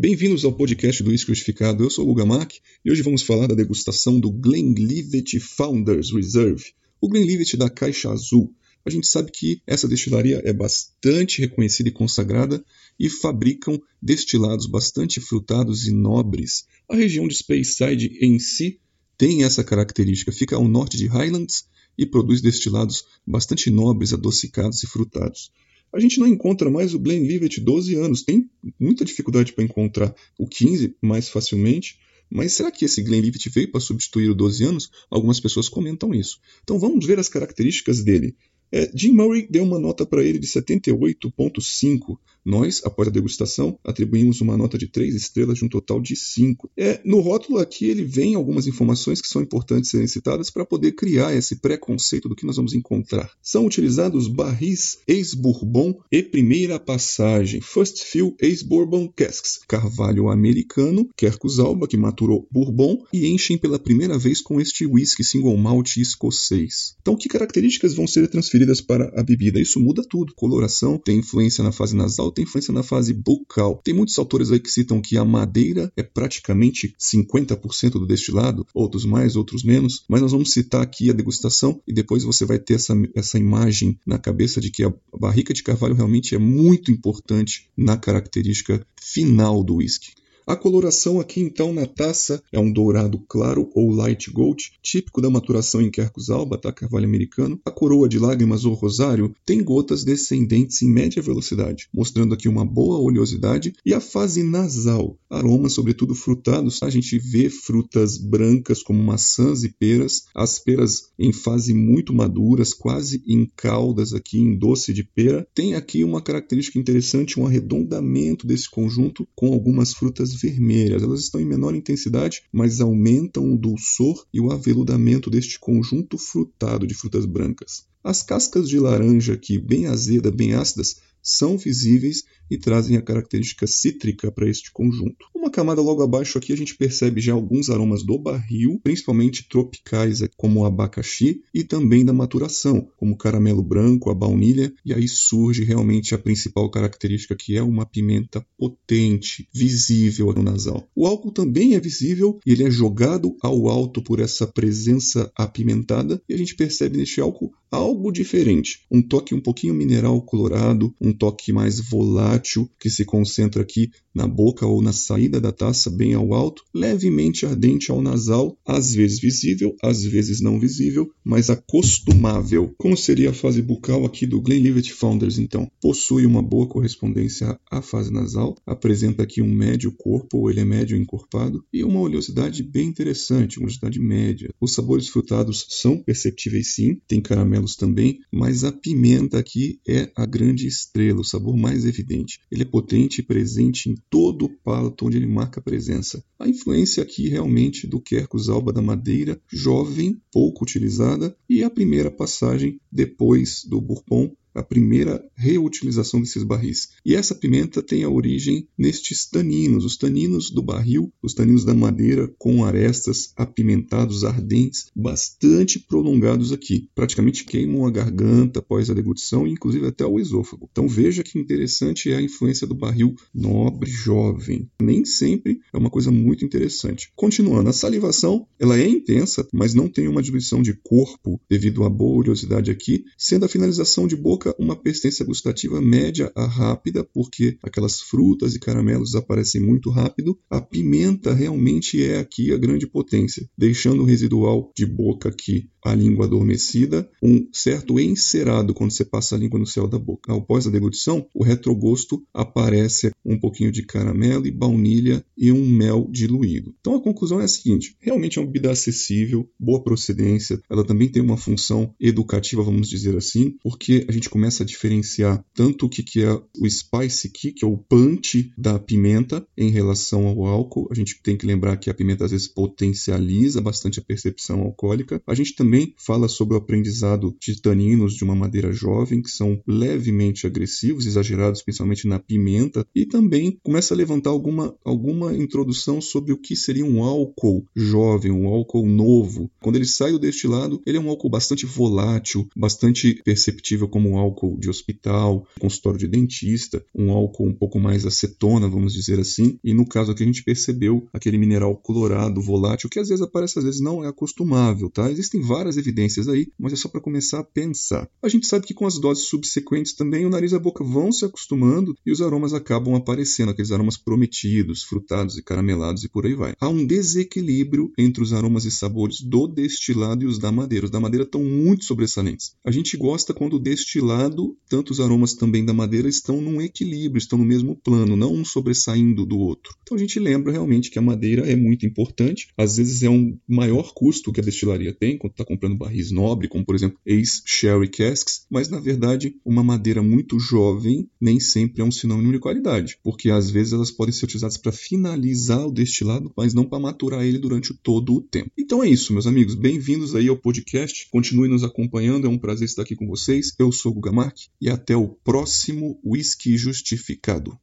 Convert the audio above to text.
Bem-vindos ao podcast do Whisky Crucificado. Eu sou o Guga Mack e hoje vamos falar da degustação do Glenlivet Founders Reserve, o Glenlivet da Caixa Azul. A gente sabe que essa destilaria é bastante reconhecida e consagrada e fabricam destilados bastante frutados e nobres. A região de Speyside em si tem essa característica, fica ao norte de Highlands e produz destilados bastante nobres, adocicados e frutados. A gente não encontra mais o Glenlivet 12 anos, tem muita dificuldade para encontrar o 15 mais facilmente, mas será que esse Glenlivet veio para substituir o 12 anos? Algumas pessoas comentam isso. Então vamos ver as características dele. É, Jim Murray deu uma nota para ele de 78,5. Nós, após a degustação, atribuímos uma nota de 3 estrelas de um total de 5. É, no rótulo aqui ele vem algumas informações que são importantes serem citadas para poder criar esse preconceito do que nós vamos encontrar. São utilizados barris ex-bourbon e primeira passagem, First Fill ex-bourbon casks, carvalho americano, Quercus alba, que maturou bourbon, e enchem pela primeira vez com este whisky single malt escocês. Então, que características vão ser transferidas transferidas para a bebida. Isso muda tudo. Coloração tem influência na fase nasal, tem influência na fase bucal. Tem muitos autores aí que citam que a madeira é praticamente 50% do destilado, outros mais, outros menos, mas nós vamos citar aqui a degustação e depois você vai ter essa, essa imagem na cabeça de que a barrica de carvalho realmente é muito importante na característica final do whisky. A coloração aqui então na taça é um dourado claro ou light gold, típico da maturação em Quercus alba, tá? carvalho americano. A coroa de lágrimas ou rosário tem gotas descendentes em média velocidade, mostrando aqui uma boa oleosidade e a fase nasal, aromas sobretudo frutados. A gente vê frutas brancas como maçãs e peras, as peras em fase muito maduras, quase em caldas aqui em doce de pera. Tem aqui uma característica interessante, um arredondamento desse conjunto com algumas frutas vermelhas. Elas estão em menor intensidade, mas aumentam o dulçor e o aveludamento deste conjunto frutado de frutas brancas. As cascas de laranja aqui, bem azeda, bem ácidas, são visíveis e trazem a característica cítrica para este conjunto. Uma camada logo abaixo aqui a gente percebe já alguns aromas do barril, principalmente tropicais como o abacaxi e também da maturação, como o caramelo branco, a baunilha, e aí surge realmente a principal característica que é uma pimenta potente, visível no nasal. O álcool também é visível e ele é jogado ao alto por essa presença apimentada e a gente percebe neste álcool algo diferente, um toque um pouquinho mineral colorado, um toque mais volátil que se concentra aqui na boca ou na saída da taça, bem ao alto, levemente ardente ao nasal, às vezes visível, às vezes não visível, mas acostumável. Como seria a fase bucal aqui do Glenlivet Founders, então? Possui uma boa correspondência à fase nasal, apresenta aqui um médio corpo, ou ele é médio encorpado, e uma oleosidade bem interessante, uma oleosidade média. Os sabores frutados são perceptíveis sim, tem caramelo cogumelos também, mas a pimenta aqui é a grande estrela, o sabor mais evidente. Ele é potente e presente em todo o palato onde ele marca presença. A influência aqui realmente do Quercus alba da madeira, jovem, pouco utilizada, e a primeira passagem depois do Bourbon a primeira reutilização desses barris. E essa pimenta tem a origem nestes taninos, os taninos do barril, os taninos da madeira com arestas apimentados, ardentes, bastante prolongados aqui. Praticamente queimam a garganta após a deglutição inclusive até o esôfago. Então veja que interessante é a influência do barril nobre, jovem. Nem sempre é uma coisa muito interessante. Continuando, a salivação ela é intensa, mas não tem uma diluição de corpo devido à boa oleosidade aqui, sendo a finalização de boca uma persistência gustativa média a rápida, porque aquelas frutas e caramelos aparecem muito rápido. A pimenta realmente é aqui a grande potência, deixando o residual de boca aqui a língua adormecida, um certo encerado quando você passa a língua no céu da boca. Após a deglutição, o retrogosto aparece um pouquinho de caramelo e baunilha e um mel diluído. Então a conclusão é a seguinte: realmente é uma bebida acessível, boa procedência, ela também tem uma função educativa, vamos dizer assim, porque a gente começa a diferenciar tanto o que, que é o spice que é o punch da pimenta, em relação ao álcool. A gente tem que lembrar que a pimenta às vezes potencializa bastante a percepção alcoólica. A gente também também fala sobre o aprendizado de de uma madeira jovem, que são levemente agressivos, exagerados principalmente na pimenta, e também começa a levantar alguma, alguma introdução sobre o que seria um álcool jovem, um álcool novo. Quando ele sai do destilado, ele é um álcool bastante volátil, bastante perceptível como um álcool de hospital, consultório de dentista, um álcool um pouco mais acetona, vamos dizer assim, e no caso aqui a gente percebeu aquele mineral colorado, volátil, que às vezes aparece, às vezes não é acostumável, tá? Existem várias evidências aí, mas é só para começar a pensar. A gente sabe que com as doses subsequentes também o nariz e a boca vão se acostumando e os aromas acabam aparecendo, aqueles aromas prometidos, frutados e caramelados e por aí vai. Há um desequilíbrio entre os aromas e sabores do destilado e os da madeira. Os da madeira estão muito sobressalentes. A gente gosta quando o destilado, tanto os aromas também da madeira, estão num equilíbrio, estão no mesmo plano, não um sobressaindo do outro. Então a gente lembra realmente que a madeira é muito importante. Às vezes é um maior custo que a destilaria tem quando está comprando barris nobre, como por exemplo ex-sherry casks, mas na verdade uma madeira muito jovem nem sempre é um sinônimo de qualidade, porque às vezes elas podem ser utilizadas para finalizar o destilado, mas não para maturar ele durante todo o tempo. Então é isso, meus amigos. Bem-vindos aí ao podcast. Continue nos acompanhando, é um prazer estar aqui com vocês. Eu sou o Guga Mark e até o próximo Whisky Justificado.